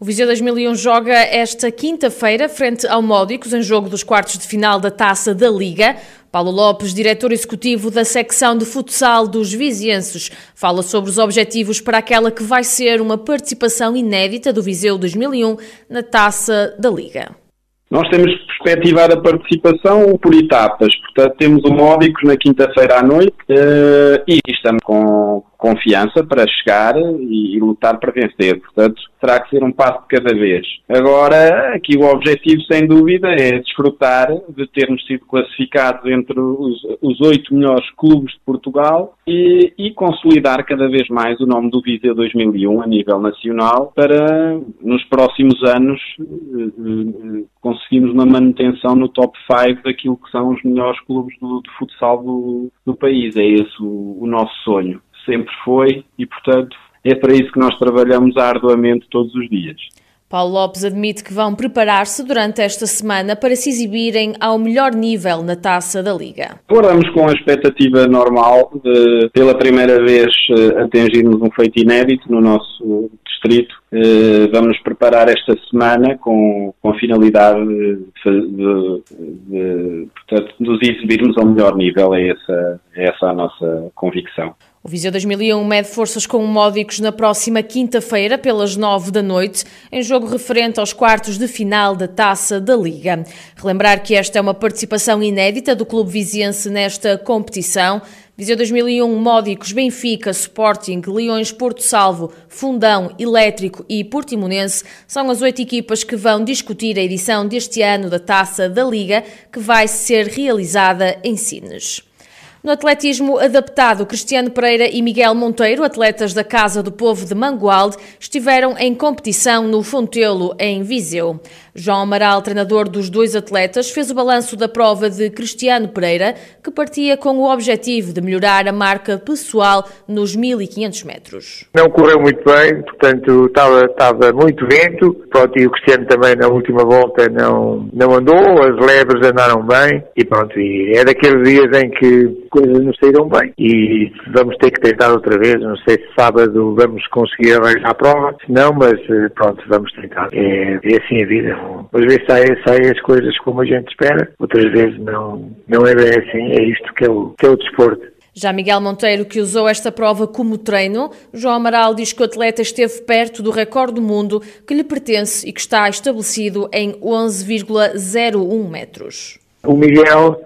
O Viseu 2001 joga esta quinta-feira frente ao Módicos em jogo dos quartos de final da Taça da Liga. Paulo Lopes, diretor executivo da secção de futsal dos vizienses, fala sobre os objetivos para aquela que vai ser uma participação inédita do Viseu 2001 na Taça da Liga. Nós temos perspectivado a participação por etapas, portanto temos o Módicos na quinta-feira à noite uh, e estamos com confiança para chegar e, e, lutar para vencer. Portanto, terá que ser um passo de cada vez. Agora, aqui o objetivo, sem dúvida, é desfrutar de termos sido classificados entre os oito melhores clubes de Portugal e, e, consolidar cada vez mais o nome do Viseu 2001 a nível nacional para, nos próximos anos, eh, eh, conseguirmos uma manutenção no top 5 daquilo que são os melhores clubes do, de futsal do, do país. É esse o, o nosso sonho sempre foi e, portanto, é para isso que nós trabalhamos arduamente todos os dias. Paulo Lopes admite que vão preparar-se durante esta semana para se exibirem ao melhor nível na taça da Liga. Aguardamos com a expectativa normal de, pela primeira vez, eh, atingirmos um feito inédito no nosso distrito. Eh, vamos preparar esta semana com, com a finalidade de, de, de, portanto, nos exibirmos ao melhor nível. É essa, é essa a nossa convicção. O Viseu 2001 mede forças com o Módicos na próxima quinta-feira, pelas nove da noite, em jogo referente aos quartos de final da Taça da Liga. Relembrar que esta é uma participação inédita do clube viziense nesta competição. Viseu 2001, Módicos, Benfica, Sporting, Leões, Porto Salvo, Fundão, Elétrico e Portimonense são as oito equipas que vão discutir a edição deste ano da Taça da Liga, que vai ser realizada em Sines. No atletismo adaptado, Cristiano Pereira e Miguel Monteiro, atletas da Casa do Povo de Mangualde, estiveram em competição no Fontelo, em Viseu. João Amaral, treinador dos dois atletas, fez o balanço da prova de Cristiano Pereira, que partia com o objetivo de melhorar a marca pessoal nos 1500 metros. Não correu muito bem, portanto estava, estava muito vento, pronto, e o Cristiano também na última volta não, não andou, as lebres andaram bem, e pronto, e é daqueles dias em que coisas não saíram bem e vamos ter que tentar outra vez. Não sei se sábado vamos conseguir arranjar a prova, não, mas eh, pronto, vamos tentar. É, é assim a vida. Às vezes saem, saem as coisas como a gente espera, outras vezes não, não é bem assim. É isto que é o, que é o desporto. Já Miguel Monteiro, que usou esta prova como treino, João Amaral diz que o atleta esteve perto do recorde do mundo que lhe pertence e que está estabelecido em 11,01 metros. O Miguel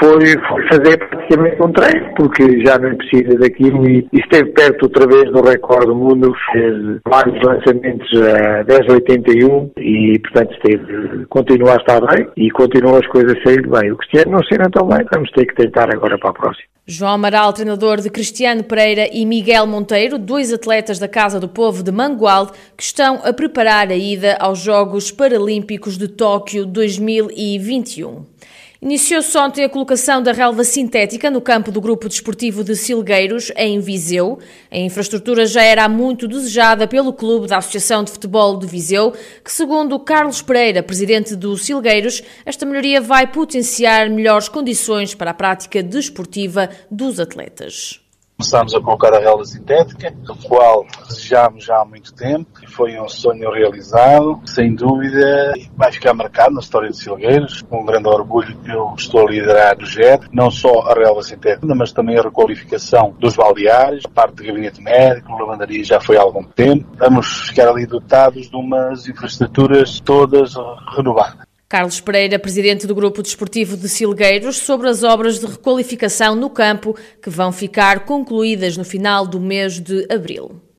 foi, foi fazer praticamente um treino, porque já não precisa daquilo e, esteve perto outra vez do recorde do mundo, fez vários lançamentos a 10,81 e, portanto, esteve, continua a estar bem e continuam as coisas a sair bem. O Cristiano não saiu tão bem, vamos ter que tentar agora para a próxima. João Amaral, treinador de Cristiano Pereira e Miguel Monteiro, dois atletas da Casa do Povo de Mangualde, que estão a preparar a ida aos Jogos Paralímpicos de Tóquio 2021. Iniciou-se ontem a colocação da relva sintética no campo do Grupo Desportivo de Silgueiros, em Viseu. A infraestrutura já era muito desejada pelo clube da Associação de Futebol de Viseu, que, segundo Carlos Pereira, presidente do Silgueiros, esta melhoria vai potenciar melhores condições para a prática desportiva dos atletas. Começámos a colocar a relva sintética, o qual desejámos já há muito tempo e foi um sonho realizado. Sem dúvida, vai ficar marcado na história de Silgueiros, com um grande orgulho que eu estou a liderar o GED, não só a relva sintética, mas também a requalificação dos baldeários, a parte de gabinete médico, lavandaria já foi há algum tempo. Vamos ficar ali dotados de umas infraestruturas todas renovadas. Carlos Pereira, presidente do Grupo Desportivo de Silgueiros, sobre as obras de requalificação no campo que vão ficar concluídas no final do mês de abril.